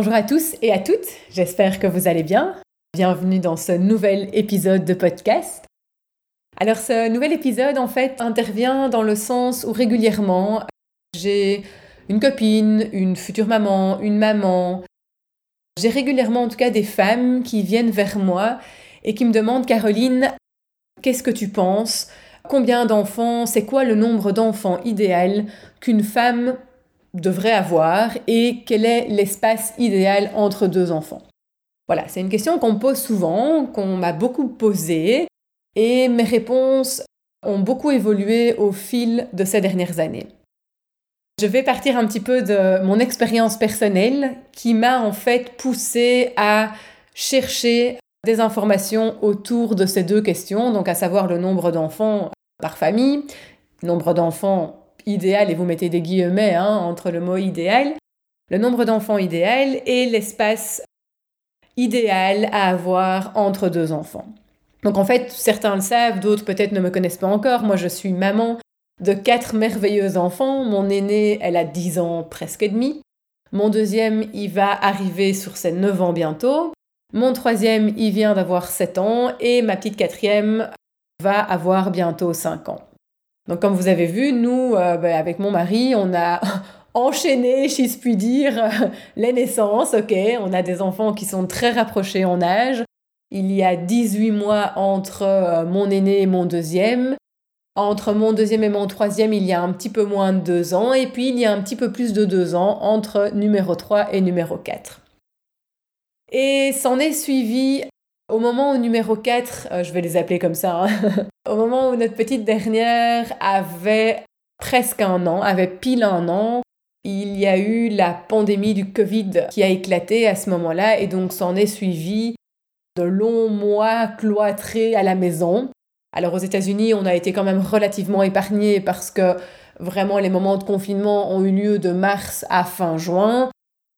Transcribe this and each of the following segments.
Bonjour à tous et à toutes, j'espère que vous allez bien. Bienvenue dans ce nouvel épisode de podcast. Alors ce nouvel épisode en fait intervient dans le sens où régulièrement j'ai une copine, une future maman, une maman. J'ai régulièrement en tout cas des femmes qui viennent vers moi et qui me demandent Caroline, qu'est-ce que tu penses? Combien d'enfants? C'est quoi le nombre d'enfants idéal qu'une femme devrait avoir et quel est l'espace idéal entre deux enfants Voilà, c'est une question qu'on me pose souvent, qu'on m'a beaucoup posée et mes réponses ont beaucoup évolué au fil de ces dernières années. Je vais partir un petit peu de mon expérience personnelle qui m'a en fait poussé à chercher des informations autour de ces deux questions, donc à savoir le nombre d'enfants par famille, nombre d'enfants idéal, et vous mettez des guillemets hein, entre le mot idéal, le nombre d'enfants idéal et l'espace idéal à avoir entre deux enfants. Donc en fait, certains le savent, d'autres peut-être ne me connaissent pas encore. Moi, je suis maman de quatre merveilleux enfants. Mon aîné, elle a 10 ans presque et demi. Mon deuxième, il va arriver sur ses 9 ans bientôt. Mon troisième, il vient d'avoir 7 ans. Et ma petite quatrième va avoir bientôt 5 ans. Donc comme vous avez vu, nous, euh, ben, avec mon mari, on a enchaîné, si je puis dire, les naissances. Ok, on a des enfants qui sont très rapprochés en âge. Il y a 18 mois entre euh, mon aîné et mon deuxième. Entre mon deuxième et mon troisième, il y a un petit peu moins de deux ans. Et puis, il y a un petit peu plus de deux ans entre numéro 3 et numéro 4. Et s'en est suivi au moment où numéro 4, euh, je vais les appeler comme ça, hein, au moment où notre petite dernière avait presque un an, avait pile un an, il y a eu la pandémie du Covid qui a éclaté à ce moment-là et donc s'en est suivi de longs mois cloîtrés à la maison. Alors aux États-Unis, on a été quand même relativement épargnés parce que vraiment les moments de confinement ont eu lieu de mars à fin juin.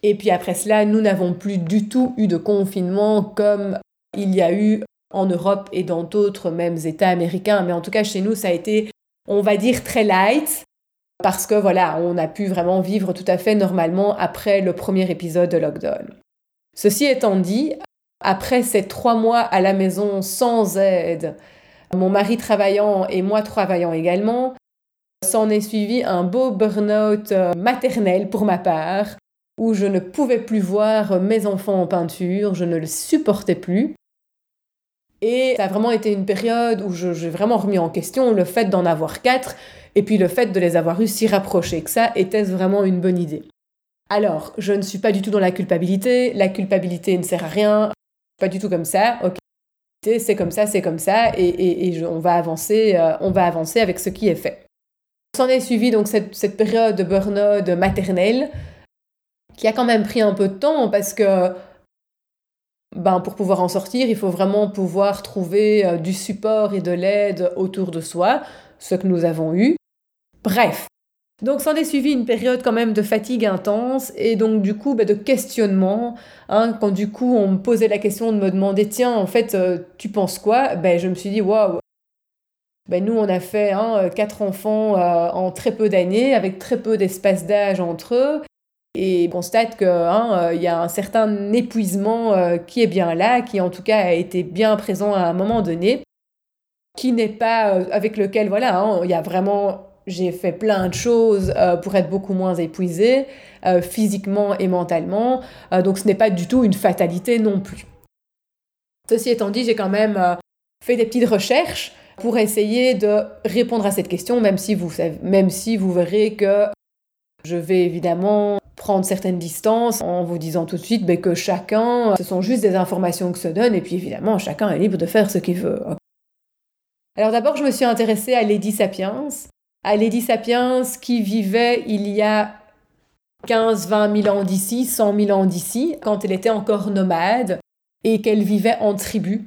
Et puis après cela, nous n'avons plus du tout eu de confinement comme il y a eu en Europe et dans d'autres mêmes États américains, mais en tout cas chez nous, ça a été, on va dire, très light, parce que voilà, on a pu vraiment vivre tout à fait normalement après le premier épisode de lockdown. Ceci étant dit, après ces trois mois à la maison sans aide, mon mari travaillant et moi travaillant également, s'en est suivi un beau burn-out euh, maternel pour ma part, où je ne pouvais plus voir mes enfants en peinture, je ne le supportais plus. Et ça a vraiment été une période où j'ai vraiment remis en question le fait d'en avoir quatre, et puis le fait de les avoir eu si rapprochés, que ça était vraiment une bonne idée. Alors, je ne suis pas du tout dans la culpabilité, la culpabilité ne sert à rien, pas du tout comme ça, ok, c'est comme ça, c'est comme ça, et, on, va avancer, euh, on va avancer avec ce qui est fait. S'en est suivi donc cette, cette période de burn-out maternelle, qui a quand même pris un peu de temps, parce que ben, pour pouvoir en sortir, il faut vraiment pouvoir trouver euh, du support et de l'aide autour de soi, ce que nous avons eu. Bref. Donc s'en est suivi une période quand même de fatigue intense et donc du coup ben, de questionnement. Hein, quand du coup on me posait la question de me demander tiens en fait euh, tu penses quoi? Ben je me suis dit waouh. Ben, nous on a fait hein, quatre enfants euh, en très peu d'années avec très peu d'espace d'âge entre eux et constate qu'il hein, euh, y a un certain épuisement euh, qui est bien là, qui en tout cas a été bien présent à un moment donné, qui n'est pas euh, avec lequel voilà, hein, il y a vraiment j'ai fait plein de choses pour être beaucoup moins épuisée, euh, physiquement et mentalement. donc ce n'est pas du tout une fatalité non plus. Ceci étant dit, j'ai quand même fait des petites recherches pour essayer de répondre à cette question, même si vous, même si vous verrez que je vais évidemment prendre certaines distances en vous disant tout de suite ben, que chacun, ce sont juste des informations que se donne, et puis évidemment, chacun est libre de faire ce qu'il veut. Alors d'abord, je me suis intéressée à Lady Sapiens, à Lady Sapiens qui vivait il y a 15, 20 000 ans d'ici, 100 000 ans d'ici, quand elle était encore nomade et qu'elle vivait en tribu.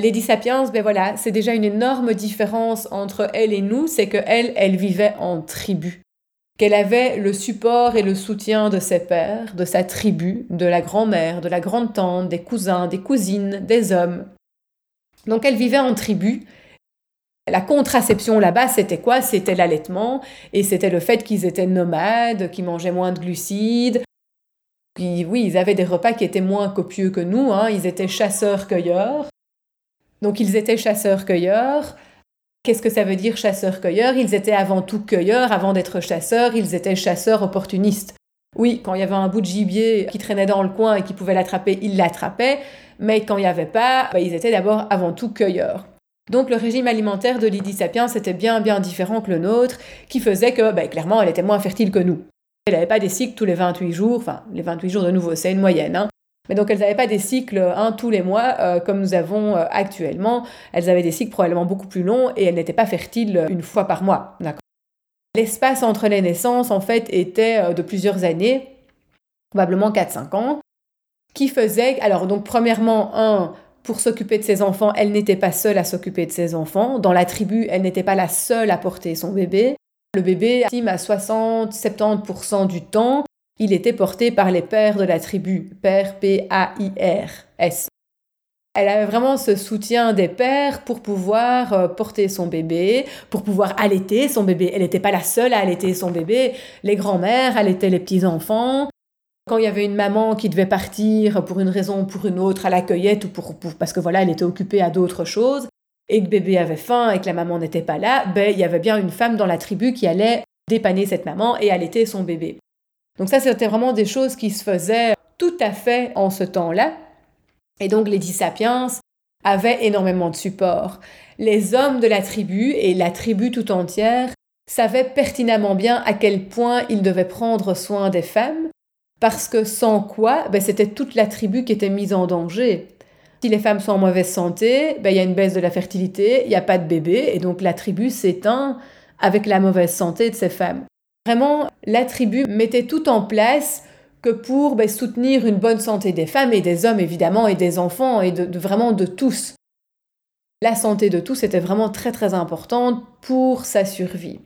Lady Sapiens, ben voilà, c'est déjà une énorme différence entre elle et nous, c'est que elle, elle vivait en tribu. Qu'elle avait le support et le soutien de ses pères, de sa tribu, de la grand-mère, de la grande-tante, des cousins, des cousines, des hommes. Donc elle vivait en tribu. La contraception là-bas, c'était quoi? C'était l'allaitement et c'était le fait qu'ils étaient nomades, qu'ils mangeaient moins de glucides. Oui, ils avaient des repas qui étaient moins copieux que nous, hein. ils étaient chasseurs-cueilleurs. Donc ils étaient chasseurs-cueilleurs. Qu'est-ce que ça veut dire chasseurs-cueilleurs Ils étaient avant tout cueilleurs, avant d'être chasseurs, ils étaient chasseurs opportunistes. Oui, quand il y avait un bout de gibier qui traînait dans le coin et qui pouvait l'attraper, ils l'attrapaient, mais quand il n'y avait pas, bah, ils étaient d'abord avant tout cueilleurs. Donc le régime alimentaire de Lydie Sapiens était bien bien différent que le nôtre, qui faisait que bah, clairement elle était moins fertile que nous. Elle n'avait pas des cycles tous les 28 jours, enfin les 28 jours de nouveau c'est une moyenne, hein. Mais donc elles n'avaient pas des cycles tous les mois euh, comme nous avons euh, actuellement. Elles avaient des cycles probablement beaucoup plus longs et elles n'étaient pas fertiles une fois par mois. L'espace entre les naissances en fait était euh, de plusieurs années, probablement 4-5 ans, qui faisait alors donc premièrement un pour s'occuper de ses enfants, elle n'était pas seule à s'occuper de ses enfants. Dans la tribu, elle n'était pas la seule à porter son bébé. Le bébé, à 60-70% du temps, il était porté par les pères de la tribu, père P-A-I-R-S. Elle avait vraiment ce soutien des pères pour pouvoir euh, porter son bébé, pour pouvoir allaiter son bébé. Elle n'était pas la seule à allaiter son bébé. Les grands-mères allaitaient les petits-enfants. Quand il y avait une maman qui devait partir pour une raison ou pour une autre à la cueillette ou parce que voilà, elle était occupée à d'autres choses et que bébé avait faim et que la maman n'était pas là, ben il y avait bien une femme dans la tribu qui allait dépanner cette maman et allaiter son bébé. Donc ça, c'était vraiment des choses qui se faisaient tout à fait en ce temps-là. Et donc les Sapiens avaient énormément de support. Les hommes de la tribu et la tribu tout entière savaient pertinemment bien à quel point ils devaient prendre soin des femmes, parce que sans quoi, ben, c'était toute la tribu qui était mise en danger. Si les femmes sont en mauvaise santé, ben, il y a une baisse de la fertilité, il n'y a pas de bébé, et donc la tribu s'éteint avec la mauvaise santé de ces femmes. Vraiment, la tribu mettait tout en place que pour ben, soutenir une bonne santé des femmes et des hommes évidemment et des enfants et vraiment de tous. La santé de tous était vraiment très très importante pour sa survie.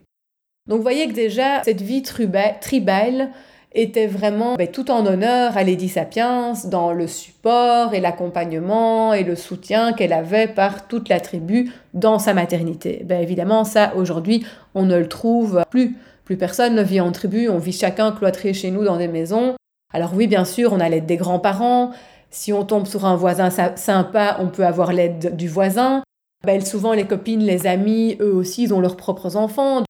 Donc vous voyez que déjà cette vie tribale était vraiment ben, tout en honneur à Lady Sapiens dans le support et l'accompagnement et le soutien qu'elle avait par toute la tribu dans sa maternité. Ben, évidemment ça aujourd'hui on ne le trouve plus. Plus personne ne vit en tribu, on vit chacun cloîtré chez nous dans des maisons. Alors oui, bien sûr, on a l'aide des grands-parents. Si on tombe sur un voisin sympa, on peut avoir l'aide du voisin. Souvent, les copines, les amis, eux aussi, ils ont leurs propres enfants.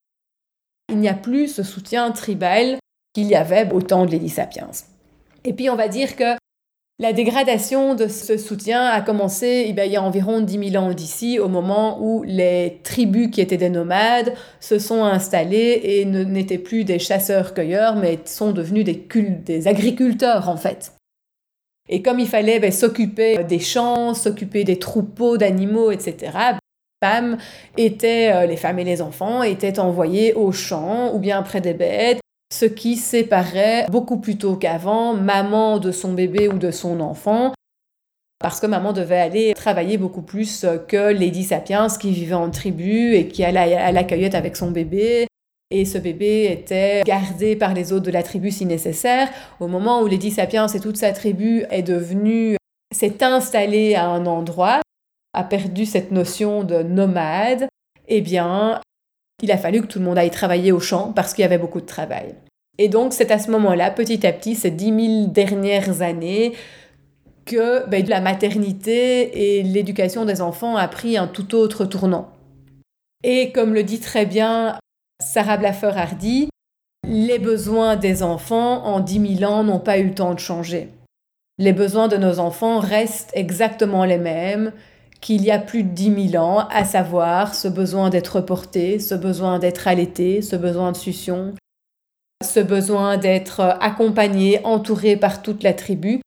Il n'y a plus ce soutien tribal qu'il y avait au temps de Lady Sapiens. Et puis, on va dire que la dégradation de ce soutien a commencé eh il y a environ 10 000 ans d'ici, au moment où les tribus qui étaient des nomades se sont installées et n'étaient plus des chasseurs-cueilleurs, mais sont devenus des, agriculteurs en fait. Et comme il fallait ben, s'occuper des champs, s'occuper des troupeaux d'animaux, etc., euh, les femmes et les enfants étaient envoyés aux champs ou bien près des bêtes ce qui séparait beaucoup plus tôt qu'avant maman de son bébé ou de son enfant, parce que maman devait aller travailler beaucoup plus que Lady Sapiens qui vivait en tribu et qui allait à la cueillette avec son bébé. Et ce bébé était gardé par les autres de la tribu si nécessaire. Au moment où Lady Sapiens et toute sa tribu est devenue, s'est installée à un endroit, a perdu cette notion de nomade, eh bien, il a fallu que tout le monde aille travailler au champ parce qu'il y avait beaucoup de travail. Et donc c'est à ce moment-là, petit à petit, ces dix mille dernières années, que ben, la maternité et l'éducation des enfants a pris un tout autre tournant. Et comme le dit très bien Sarah Blaffer Hardy, les besoins des enfants en 10 000 ans n'ont pas eu le temps de changer. Les besoins de nos enfants restent exactement les mêmes qu'il y a plus de 10 000 ans, à savoir ce besoin d'être porté, ce besoin d'être allaité, ce besoin de succion, ce besoin d'être accompagné, entouré par toute la tribu.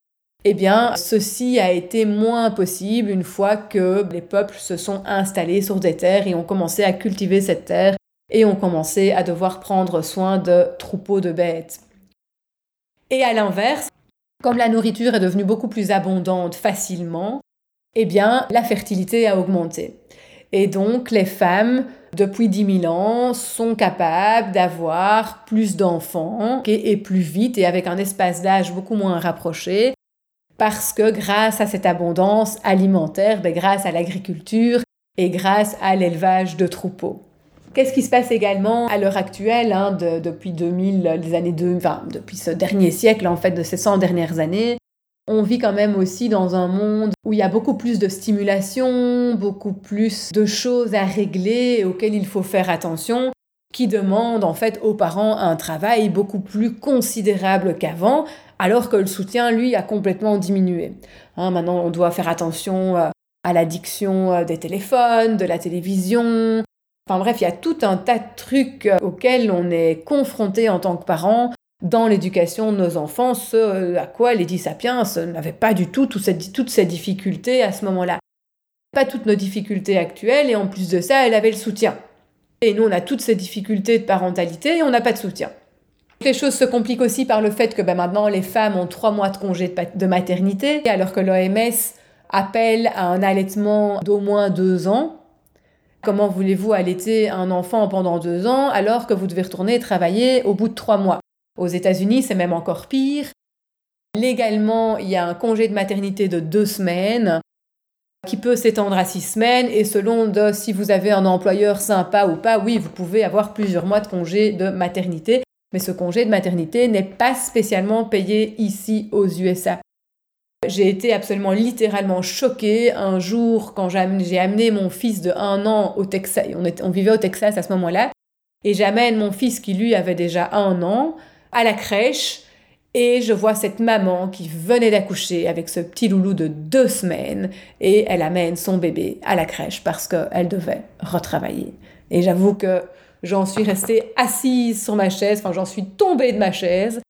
Eh bien, ceci a été moins possible une fois que les peuples se sont installés sur des terres et ont commencé à cultiver cette terre et ont commencé à devoir prendre soin de troupeaux de bêtes. Et à l'inverse, comme la nourriture est devenue beaucoup plus abondante facilement, eh bien, la fertilité a augmenté. Et donc, les femmes, depuis 10 000 ans, sont capables d'avoir plus d'enfants et plus vite et avec un espace d'âge beaucoup moins rapproché, parce que grâce à cette abondance alimentaire, ben, grâce à l'agriculture et grâce à l'élevage de troupeaux. Qu'est-ce qui se passe également à l'heure actuelle, hein, depuis 2000, les années 2020, depuis ce dernier siècle, en fait, de ces 100 dernières années? On vit quand même aussi dans un monde où il y a beaucoup plus de stimulation, beaucoup plus de choses à régler auxquelles il faut faire attention, qui demandent en fait aux parents un travail beaucoup plus considérable qu'avant, alors que le soutien, lui, a complètement diminué. Hein, maintenant, on doit faire attention euh, à l'addiction euh, des téléphones, de la télévision, Enfin bref, il y a tout un tas de trucs euh, auxquels on est confronté en tant que parents dans l'éducation de nos enfants, ce euh, à quoi les sapiens n'avaient pas du tout toutes ces difficultés à ce moment-là. Pas toutes nos difficultés actuelles, et en plus de ça, elle avait le soutien. Et nous, on a toutes ces difficultés de parentalité et on n'a pas de soutien. Les choses se compliquent aussi par le fait que ben, maintenant les femmes ont trois mois de congé de maternité, alors que l'OMS appelle à un allaitement d'au moins deux ans. Comment voulez-vous allaiter un enfant pendant deux ans alors que vous devez retourner travailler au bout de trois mois? Aux États-Unis, c'est même encore pire. Légalement, il y a un congé de maternité de deux semaines qui peut s'étendre à six semaines et selon si vous avez un employeur sympa ou pas, oui, vous pouvez avoir plusieurs mois de congé de maternité, mais ce congé de maternité n'est pas spécialement payé ici aux USA. J'ai été absolument littéralement choquée un jour quand j'ai amené mon fils de un an au Texas. On, vivait au Texas à ce moment-là. Et j'amène mon fils qui lui avait déjà un an à la crèche. Et je vois cette maman qui venait d'accoucher avec ce petit loulou de deux semaines. Et elle amène son bébé à la crèche parce qu'elle devait retravailler. Et j'avoue que j'en suis restée assise sur ma chaise. Enfin, j'en suis tombée de ma chaise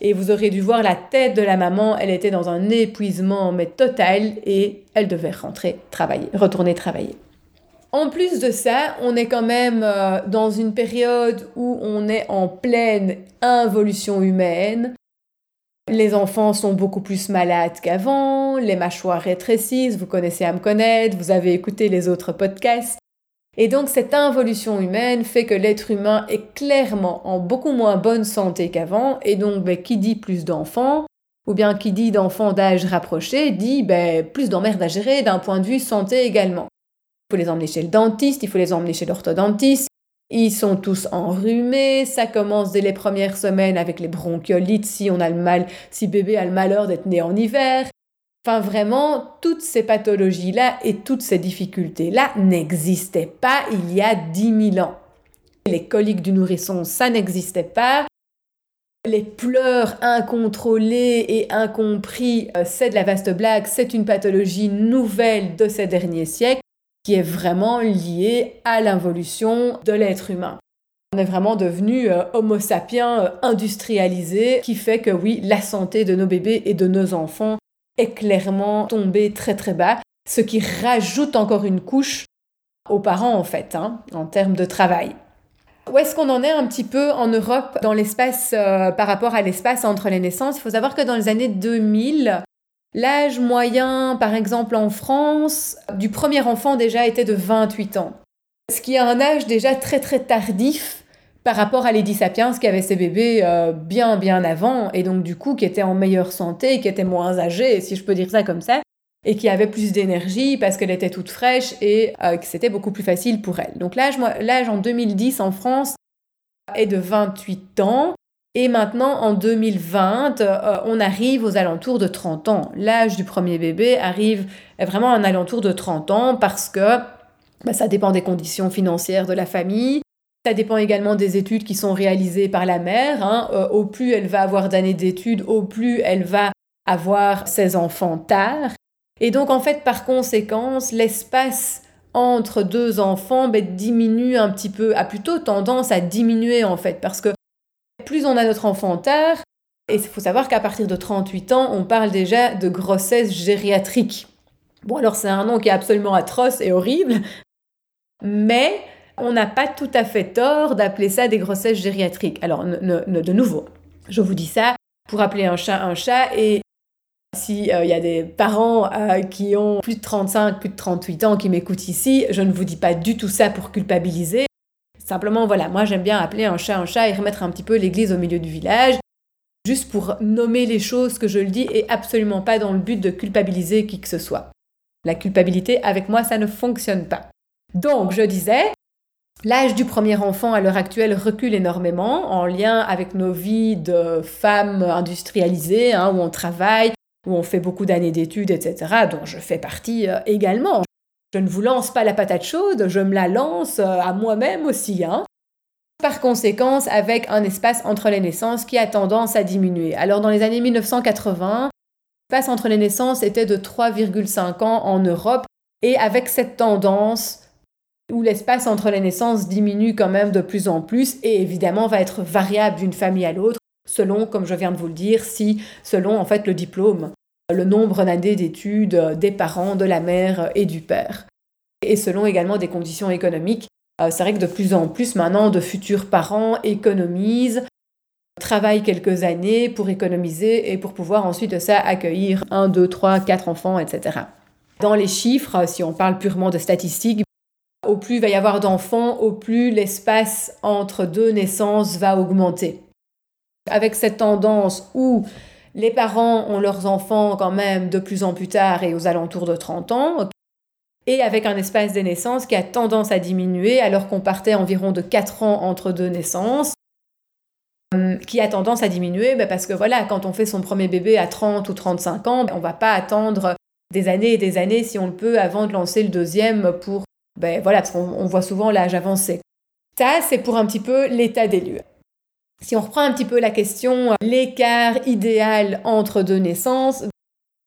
et vous aurez dû voir la tête de la maman, elle était dans un épuisement mais total et elle devait rentrer travailler, retourner travailler. En plus de ça, on est quand même euh, dans une période où on est en pleine involution humaine. Les enfants sont beaucoup plus malades qu'avant, les mâchoires rétrécissent, vous connaissez à me connaître, vous avez écouté les autres podcasts. Et donc cette involution humaine fait que l'être humain est clairement en beaucoup moins bonne santé qu'avant, et donc ben, qui dit plus d'enfants, ou bien qui dit d'enfants d'âge rapproché, dit ben, plus d'emmerdes à gérer d'un point de vue santé également. Il faut les emmener chez le dentiste, il faut les emmener chez l'orthodontiste, ils sont tous enrhumés, ça commence dès les premières semaines avec les bronchiolites si on a le mal, si bébé a le malheur d'être né en hiver, Enfin, vraiment, toutes ces pathologies-là et toutes ces difficultés-là n'existaient pas il y a 10 000 ans. Les coliques du nourrisson, ça n'existait pas. Les pleurs incontrôlés et incompris, euh, c'est de la vaste blague, c'est une pathologie nouvelle de ces derniers siècles qui est vraiment liée à l'involution de l'être humain. On est vraiment devenu euh, homo sapiens euh, industrialisé, qui fait que oui, la santé de nos bébés et de nos enfants est clairement tombé très très bas, ce qui rajoute encore une couche aux parents en fait, hein, en termes de travail. Où est-ce qu'on en est un petit peu en Europe dans l'espace euh, par rapport à l'espace entre les naissances? Il faut savoir que dans les années 2000, l'âge moyen, par exemple en France, du premier enfant déjà était de 28 ans. Ce qui est un âge déjà très très tardif par rapport à Lady Sapiens qui avait ses bébés euh, bien bien avant et donc du coup qui était en meilleure santé, qui était moins âgée, si je peux dire ça comme ça, et qui avait plus d'énergie parce qu'elle était toute fraîche et euh, que c'était beaucoup plus facile pour elle. Donc l'âge, en 2010 en France est de 28 ans. Et maintenant, en 2020, euh, on arrive aux alentours de 30 ans. L'âge du premier bébé arrive vraiment un alentour de 30 ans parce que bah, ça dépend des conditions financières de la famille, Ça dépend également des études qui sont réalisées par la mère. Hein. Euh, au plus elle va avoir d'années d'études, au plus elle va avoir ses enfants tard. Et donc en fait, par conséquence, l'espace entre deux enfants ben, diminue un petit peu, a plutôt tendance à diminuer en fait, parce que plus on a notre enfant tard, et il faut savoir qu'à partir de 38 ans, on parle déjà de grossesse gériatrique. Bon, alors c'est un nom qui est absolument atroce et horrible, mais on n'a pas tout à fait tort d'appeler ça des grossesses gériatriques. Alors, de nouveau, je vous dis ça pour appeler un chat un chat et s'il il euh, y a des parents euh, qui ont plus de 35, plus de 38 ans qui m'écoutent ici, je ne vous dis pas du tout ça pour culpabiliser. Simplement, voilà, moi j'aime bien appeler un chat un chat et remettre un petit peu l'église au milieu du village, juste pour nommer les choses que je le dis et absolument pas dans le but de culpabiliser qui que ce soit. La culpabilité, avec moi, ça ne fonctionne pas. Donc, je disais, L'âge du premier enfant à l'heure actuelle recule énormément en lien avec nos vies de femmes industrialisées, hein, où on travaille, où on fait beaucoup d'années d'études, etc., dont je fais partie euh, également. Je ne vous lance pas la patate chaude, je me la lance euh, à moi-même aussi. Hein. Par conséquent, avec un espace entre les naissances qui a tendance à diminuer. Alors dans les années 1980, l'espace entre les naissances était de 3,5 ans en Europe, et avec cette tendance où l'espace entre les naissances diminue quand même de plus en plus, et évidemment va être variable d'une famille à l'autre, selon, comme je viens de vous le dire, si, selon en fait le diplôme, le nombre d'années d'études des parents, de la mère et du père. Et selon également des conditions économiques. Euh, c'est vrai que de plus en plus maintenant, de futurs parents économisent, travaillent quelques années pour économiser et pour pouvoir ensuite ça accueillir un, deux, trois, quatre enfants, etc. Dans les chiffres, si on parle purement de statistiques, au plus il va y avoir d'enfants, au plus l'espace entre deux naissances va augmenter avec cette tendance où les parents ont leurs enfants quand même de plus en plus tard et aux alentours de 30 ans, et avec un espace des naissances qui a tendance à diminuer alors qu'on partait environ de 4 ans entre deux naissances, euh, qui a tendance à diminuer ben parce que voilà, quand on fait son premier bébé à 30 ou 35 ans, ben on va pas attendre des années et des années si on le peut avant de lancer le deuxième pour, ben voilà, parce voit souvent l'âge avancé. Ça, c'est pour un petit peu l'état des lieux. Si on reprend un petit peu la question, euh, l'écart idéal entre deux naissances,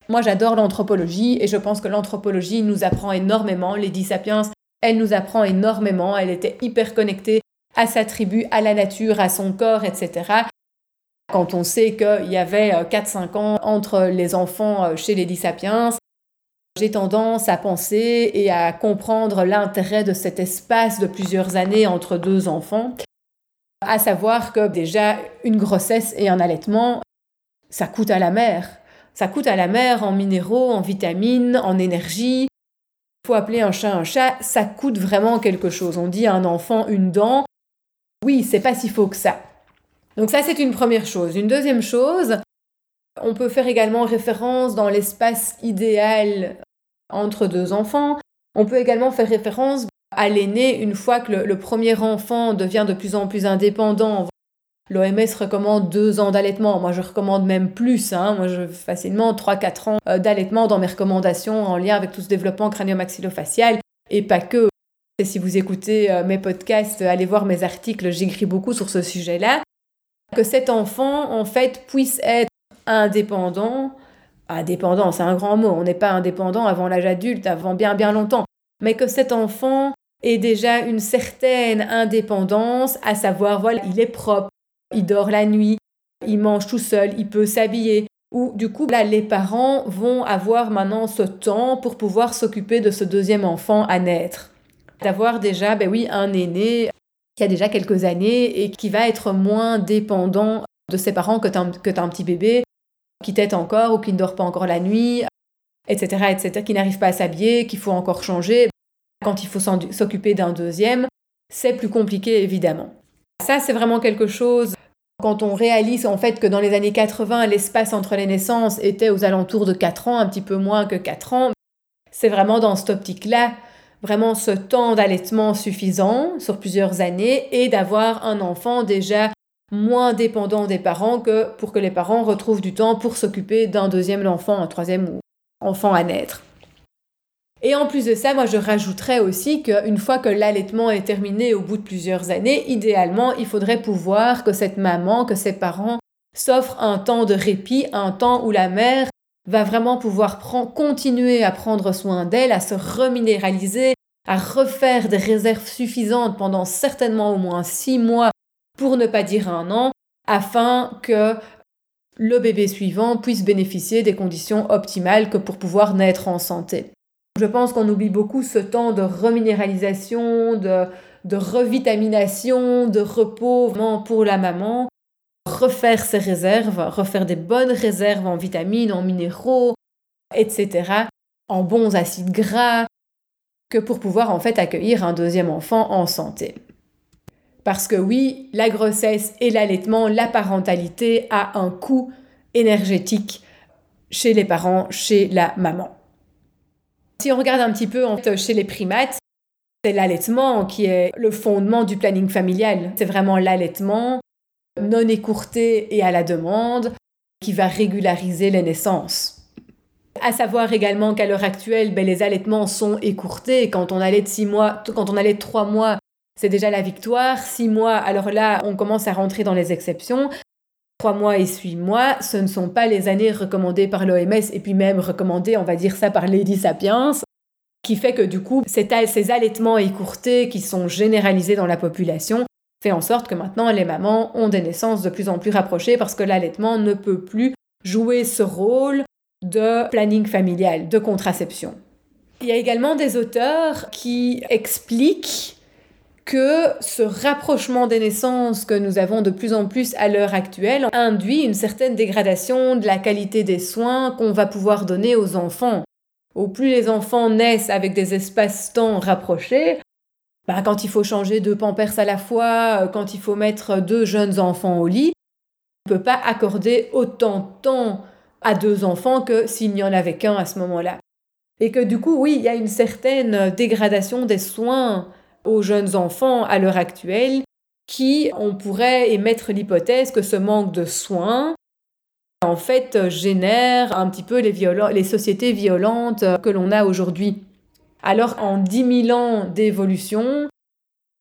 moi j'adore l'anthropologie et je pense que l'anthropologie nous apprend énormément. Lady Sapiens, elle nous apprend énormément. Elle était hyper connectée à sa tribu, à la nature, à son corps, etc. Quand on sait qu'il y avait 4-5 euh, ans entre les enfants euh, chez Lady Sapiens, j'ai tendance à penser et à comprendre l'intérêt de cet espace de plusieurs années entre deux enfants. À savoir que déjà, une grossesse et un allaitement, ça coûte à la mère. Ça coûte à la mère en minéraux, en vitamines, en énergie. Il faut appeler un chat un chat, ça coûte vraiment quelque chose. On dit à un enfant une dent, oui, c'est pas si faux que ça. Donc ça, c'est une première chose. Une deuxième chose, on peut faire également référence dans l'espace idéal entre deux enfants. On peut également faire référence à l'aîné, une fois que le, premier enfant devient de plus en plus indépendant, L'OMS recommande deux ans d'allaitement. Moi, je recommande même plus. Hein. Moi, je facilement 3-4 ans euh, d'allaitement dans mes recommandations en lien avec tout ce développement crânio-maxillofacial et pas que. Si vous écoutez euh, mes podcasts, allez voir mes articles, j'écris beaucoup sur ce sujet-là. Que cet enfant, en fait, puisse être indépendant. Indépendant, c'est un grand mot. On n'est pas indépendant avant l'âge adulte, avant bien bien longtemps. Mais que cet enfant et déjà une certaine indépendance, à savoir, voilà, il est propre, il dort la nuit, il mange tout seul, il peut s'habiller. Ou du coup, là, les parents vont avoir maintenant ce temps pour pouvoir s'occuper de ce deuxième enfant à naître. D'avoir déjà, ben oui, un aîné qui a déjà quelques années et qui va être moins dépendant de ses parents que t'as un, petit bébé qui tète encore ou qui ne dort pas encore la nuit, etc., etc., qui n'arrive pas à s'habiller, qu'il faut encore changer. Quand il faut s'occuper d'un deuxième, c'est plus compliqué évidemment. Ça, c'est vraiment quelque chose, quand on réalise en fait que dans les années 80, l'espace entre les naissances était aux alentours de 4 ans, un petit peu moins que 4 ans, c'est vraiment dans cette optique-là, vraiment ce temps d'allaitement suffisant sur plusieurs années et d'avoir un enfant déjà moins dépendant des parents que pour que les parents retrouvent du temps pour s'occuper d'un deuxième enfant, un troisième enfant à naître. Et en plus de ça, moi je rajouterais aussi qu'une fois que l'allaitement est terminé au bout de plusieurs années, idéalement, il faudrait pouvoir que cette maman, que ses parents s'offrent un temps de répit, un temps où la mère va vraiment pouvoir continuer à prendre soin d'elle, à se reminéraliser, à refaire des réserves suffisantes pendant certainement au moins six mois, pour ne pas dire un an, afin que le bébé suivant puisse bénéficier des conditions optimales que pour pouvoir naître en santé. Je pense qu'on oublie beaucoup ce temps de reminéralisation, de, revitamination, de repos pour la maman. Refaire ses réserves, refaire des bonnes réserves en vitamines, en minéraux, etc., en bons acides gras, que pour pouvoir en fait accueillir un deuxième enfant en santé. Parce que oui, la grossesse et l'allaitement, la parentalité a un coût énergétique chez les parents, chez la maman. Si on regarde un petit peu chez les primates, c'est l'allaitement qui est le fondement du planning familial. C'est vraiment l'allaitement non écourté et à la demande qui va régulariser les naissances. À savoir également qu'à l'heure actuelle, ben, les allaitements sont écourtés. Quand on allait six mois, quand on allait trois mois, c'est déjà la victoire. Six mois, alors là, on commence à rentrer dans les exceptions. Trois mois et huit mois, ce ne sont pas les années recommandées par l'OMS et puis même recommandées, on va dire ça, par Lady Sapiens, qui fait que du coup, ces allaitements écourtés qui sont généralisés dans la population fait en sorte que maintenant les mamans ont des naissances de plus en plus rapprochées parce que l'allaitement ne peut plus jouer ce rôle de planning familial, de contraception. Il y a également des auteurs qui expliquent que ce rapprochement des naissances que nous avons de plus en plus à l'heure actuelle induit une certaine dégradation de la qualité des soins qu'on va pouvoir donner aux enfants. Au plus les enfants naissent avec des espaces-temps rapprochés, bah, quand il faut changer deux pampers à la fois, euh, quand il faut mettre deux jeunes enfants au lit, on ne peut pas accorder autant de temps à deux enfants que s'il n'y en avait qu'un à ce moment-là. Et que du coup, oui, il y a une certaine dégradation des soins aux jeunes enfants à l'heure actuelle qui, on pourrait émettre l'hypothèse que ce manque de soins, en fait, génère un petit peu les, sociétés violentes que l'on a aujourd'hui. Alors, en 10 000 ans d'évolution,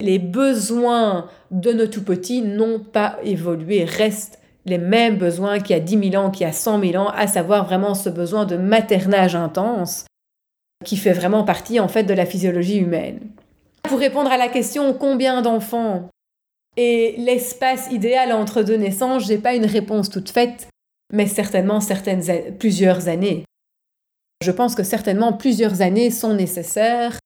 les besoins de nos tout petits n'ont pas évolué, restent les mêmes besoins qu'il y a 10 000 ans, qu'il y a 100 000 ans, à savoir vraiment ce besoin de maternage intense qui fait vraiment partie en fait de la physiologie humaine. Pour répondre à la question combien d'enfants? Et l'espace idéal entre deux naissances, j'ai pas une réponse toute faite, mais certainement certaines plusieurs années. Je pense que certainement plusieurs années sont nécessaires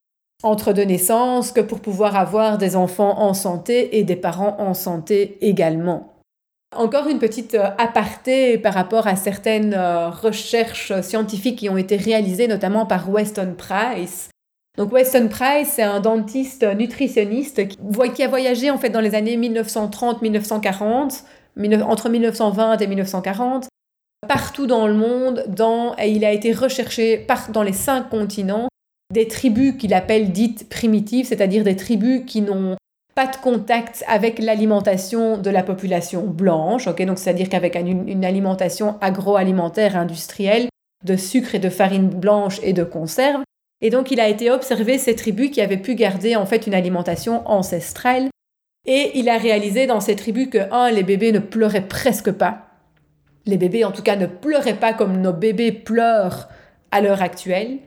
entre deux naissances que pour pouvoir avoir des enfants en santé et des parents en santé également. Encore une petite euh, aparté par rapport à certaines euh, recherches scientifiques qui ont été réalisées notamment par Weston Price, donc Weston Price, c'est un dentiste nutritionniste qui, a voyagé en fait dans les années 1930-1940, entre 1920 et 1940, partout dans le monde, et il a été recherché dans les cinq continents des tribus qu'il appelle dites primitives, c'est-à-dire des tribus qui n'ont pas de contact avec l'alimentation de la population blanche, donc c'est-à-dire qu'avec une alimentation agroalimentaire industrielle de sucre et de farine blanche et de conserve, et donc il a été observé ces tribus qui avaient pu garder en fait une alimentation ancestrale. Et il a réalisé dans ces tribus que, un, les bébés ne pleuraient presque pas. Les bébés, en tout cas, ne pleuraient pas comme nos bébés pleurent à l'heure actuelle.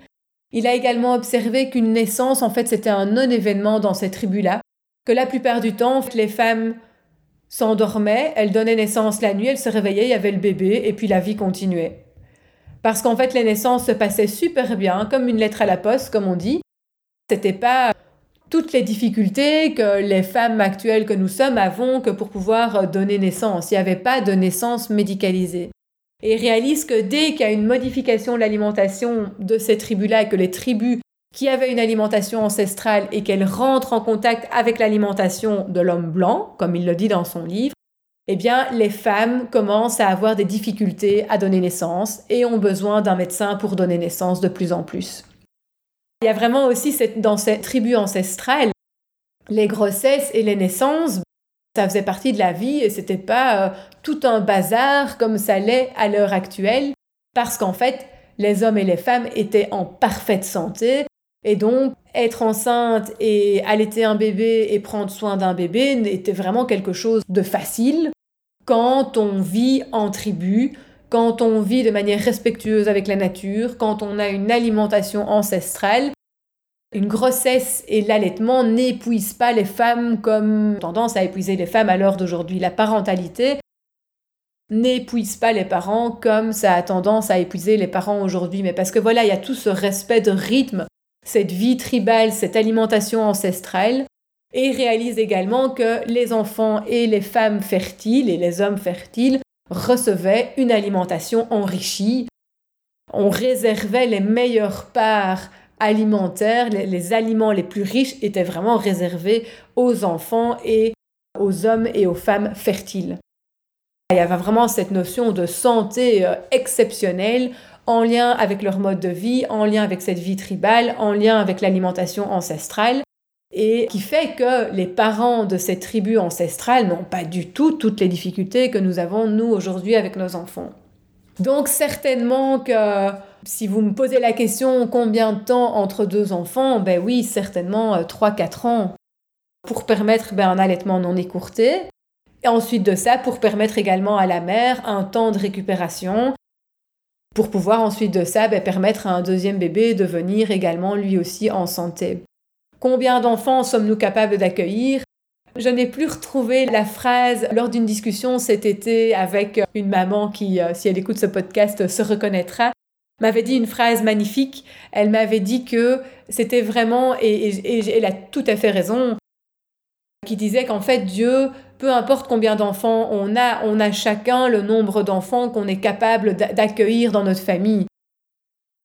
Il a également observé qu'une naissance, en fait, c'était un non-événement dans ces tribus-là, que la plupart du temps, les femmes s'endormaient, elles donnaient naissance la nuit, elles se réveillaient, il y avait le bébé, et puis la vie continuait. Parce qu'en fait, les naissances se passaient super bien, comme une lettre à la poste, comme on dit. C'était pas toutes les difficultés que les femmes actuelles que nous sommes avons que pour pouvoir donner naissance. Il n'y avait pas de naissance médicalisée. Et réalise que dès qu'il y a une modification de l'alimentation de ces tribus-là, et que les tribus qui avaient une alimentation ancestrale et qu'elles rentrent en contact avec l'alimentation de l'homme blanc, comme il le dit dans son livre, eh bien, les femmes commencent à avoir des difficultés à donner naissance et ont besoin d'un médecin pour donner naissance de plus en plus. Il y a vraiment aussi dans cette tribu ancestrale, les grossesses et les naissances, ça faisait partie de la vie et c'était pas euh, tout un bazar comme ça l'est à l'heure actuelle, parce qu'en fait, les hommes et les femmes étaient en parfaite santé, Et donc, être enceinte et allaiter un bébé et prendre soin d'un bébé n'était vraiment quelque chose de facile quand on vit en tribu, quand on vit de manière respectueuse avec la nature, quand on a une alimentation ancestrale. Une grossesse et l'allaitement n'épuisent pas les femmes comme tendance à épuiser les femmes à l'heure d'aujourd'hui. La parentalité n'épuise pas les parents comme ça a tendance à épuiser les parents aujourd'hui. Mais parce que voilà, il y a tout ce respect de rythme, cette vie tribale, cette alimentation ancestrale. Et réalise également que les enfants et les femmes fertiles et les hommes fertiles recevaient une alimentation enrichie. On réservait les meilleures parts alimentaires, les, aliments les plus riches étaient vraiment réservés aux enfants et aux hommes et aux femmes fertiles. Il y avait vraiment cette notion de santé euh, exceptionnelle en lien avec leur mode de vie, en lien avec cette vie tribale, en lien avec l'alimentation ancestrale, et qui fait que les parents de cette tribu ancestrale n'ont pas du tout toutes les difficultés que nous avons, nous, aujourd'hui, avec nos enfants. Donc certainement que si vous me posez la question combien de temps entre deux enfants, ben oui, certainement 3-4 euh, ans pour permettre ben, un allaitement non écourté. Et ensuite de ça, pour permettre également à la mère un temps de récupération, pour pouvoir ensuite de ça ben, permettre à un deuxième bébé de venir également lui aussi en santé. Combien d'enfants sommes-nous capables d'accueillir? Je n'ai plus retrouvé la phrase lors d'une discussion cet été avec une maman qui, euh, si elle écoute ce podcast, se reconnaîtra m'avait dit une phrase magnifique. Elle m'avait dit que c'était vraiment, et, elle a tout à fait raison, qui disait qu'en fait Dieu, peu importe combien d'enfants on a, on a chacun le nombre d'enfants qu'on est capable d'accueillir dans notre famille.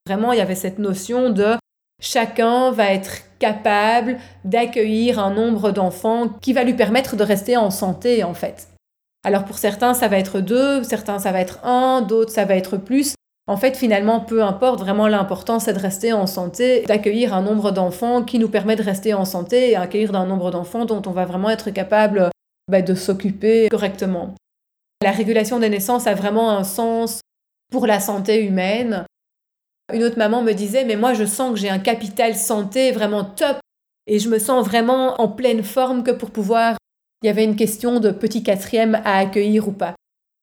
Vraiment, il y avait cette notion de chacun va être capable d'accueillir un nombre d'enfants qui va lui permettre de rester en santé en fait. Alors pour certains, ça va être deux, certains, ça va être un, d'autres, ça va être plus. En fait, finalement, peu importe, vraiment l'important, c'est de rester en santé, d'accueillir un nombre d'enfants qui nous permet de rester en santé et accueillir un nombre d'enfants dont on va vraiment être capable bah, de s'occuper correctement. La régulation des naissances a vraiment un sens pour la santé humaine. Une autre maman me disait, mais moi je sens que j'ai un capital santé vraiment top et je me sens vraiment en pleine forme que pour pouvoir... Il y avait une question de petit quatrième à accueillir ou pas.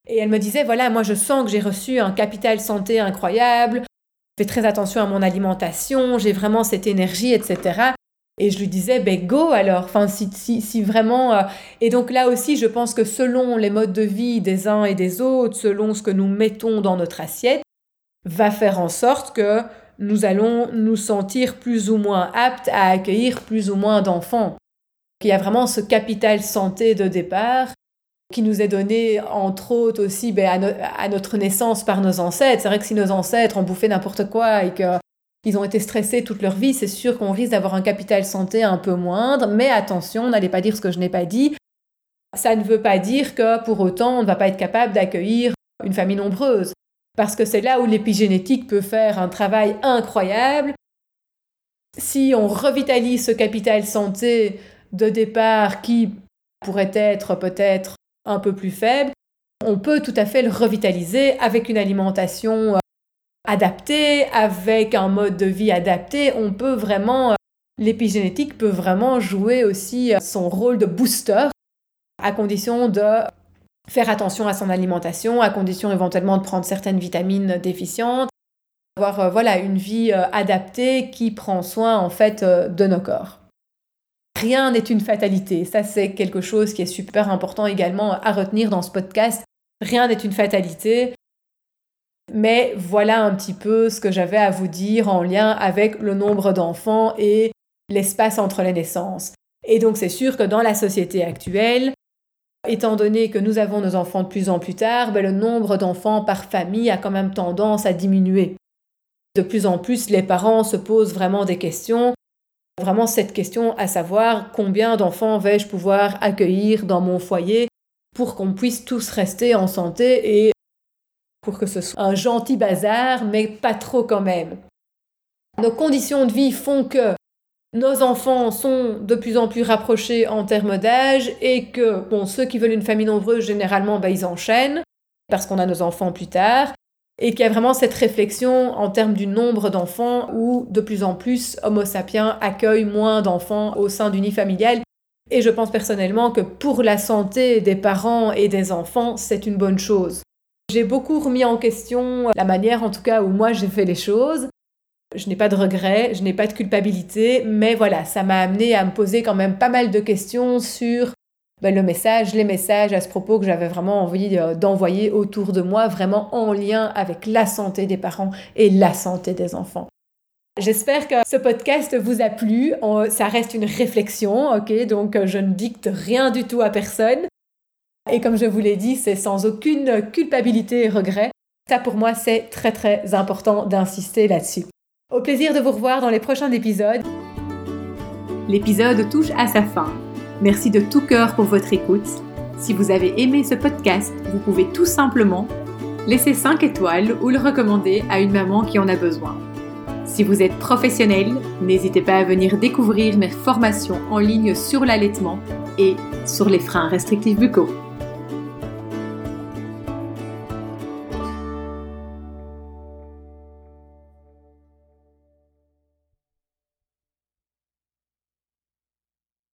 Et elle me disait, voilà, moi je sens que j'ai reçu un capital santé incroyable, je fais très attention à mon alimentation, j'ai vraiment cette énergie, etc. Et je lui disais, ben go alors, enfin, si, si, si vraiment... Euh, Et donc là aussi, je pense que selon les modes de vie des uns et des autres, selon ce que nous mettons dans notre assiette, va faire en sorte que nous allons nous sentir plus ou moins aptes à accueillir plus ou moins d'enfants. Il y a vraiment ce capital santé de départ qui nous est donné, entre autres aussi, ben, à, notre naissance par nos ancêtres. C'est vrai que si nos ancêtres ont bouffé n'importe quoi et qu'ils ont été stressés toute leur vie, c'est sûr qu'on risque d'avoir un capital santé un peu moindre. Mais attention, n'allez pas dire ce que je n'ai pas dit. Ça ne veut pas dire que pour autant, on ne va pas être capable d'accueillir une famille nombreuse. Parce que c'est là où l'épigénétique peut faire un travail incroyable. Si on revitalise ce capital santé de départ qui pourrait être peut-être un peu plus faible, on peut tout à fait le revitaliser avec une alimentation euh, adaptée, avec un mode de vie adapté. On peut vraiment, euh, l'épigénétique peut vraiment jouer aussi euh, son rôle de booster à condition de faire attention à son alimentation, à condition éventuellement de prendre certaines vitamines déficientes, avoir voilà une vie adaptée qui prend soin en fait de nos corps. Rien n'est une fatalité. Ça, c'est quelque chose qui est super important également à retenir dans ce podcast. Rien n'est une fatalité. Mais voilà un petit peu ce que j'avais à vous dire en lien avec le nombre d'enfants et l'espace entre les naissances. Et donc c'est sûr que dans la société actuelle, étant donné que nous avons nos enfants de plus en plus tard, ben, le nombre d'enfants par famille a quand même tendance à diminuer. De plus en plus, les parents se posent vraiment des questions Vraiment cette question à savoir combien d'enfants vais-je pouvoir accueillir dans mon foyer pour qu'on puisse tous rester en santé et pour que ce soit un gentil bazar, mais pas trop quand même. Nos conditions de vie font que nos enfants sont de plus en plus rapprochés en termes d'âge et que ceux qui veulent une famille nombreuse, généralement, bah, ils enchaînent parce qu'on a nos enfants plus tard. et qu'il y a vraiment cette réflexion en termes du nombre d'enfants où de plus en plus Homo sapiens accueille moins d'enfants au sein du nid familial. Et je pense personnellement que pour la santé des parents et des enfants, c'est une bonne chose. J'ai beaucoup remis en question la manière en tout cas où moi j'ai fait les choses. Je n'ai pas de regrets, je n'ai pas de culpabilité, mais voilà, ça m'a amené à me poser quand même pas mal de questions sur ben, le message, les messages à ce propos que j'avais vraiment envie euh, d'envoyer autour de moi, vraiment en lien avec la santé des parents et la santé des enfants. J'espère que ce podcast vous a plu. Ça reste une réflexion, ok? Donc euh, je ne dicte rien du tout à personne. Et comme je vous l'ai dit, c'est sans aucune culpabilité et regret. Ça pour moi, c'est très très important d'insister là-dessus. Au plaisir de vous revoir dans les prochains épisodes. L'épisode touche à sa fin. Merci de tout cœur pour votre écoute. Si vous avez aimé ce podcast, vous pouvez tout simplement laisser 5 étoiles ou le recommander à une maman qui en a besoin. Si vous êtes professionnel, n'hésitez pas à venir découvrir mes formations en ligne sur l'allaitement et sur les freins restrictifs buccaux.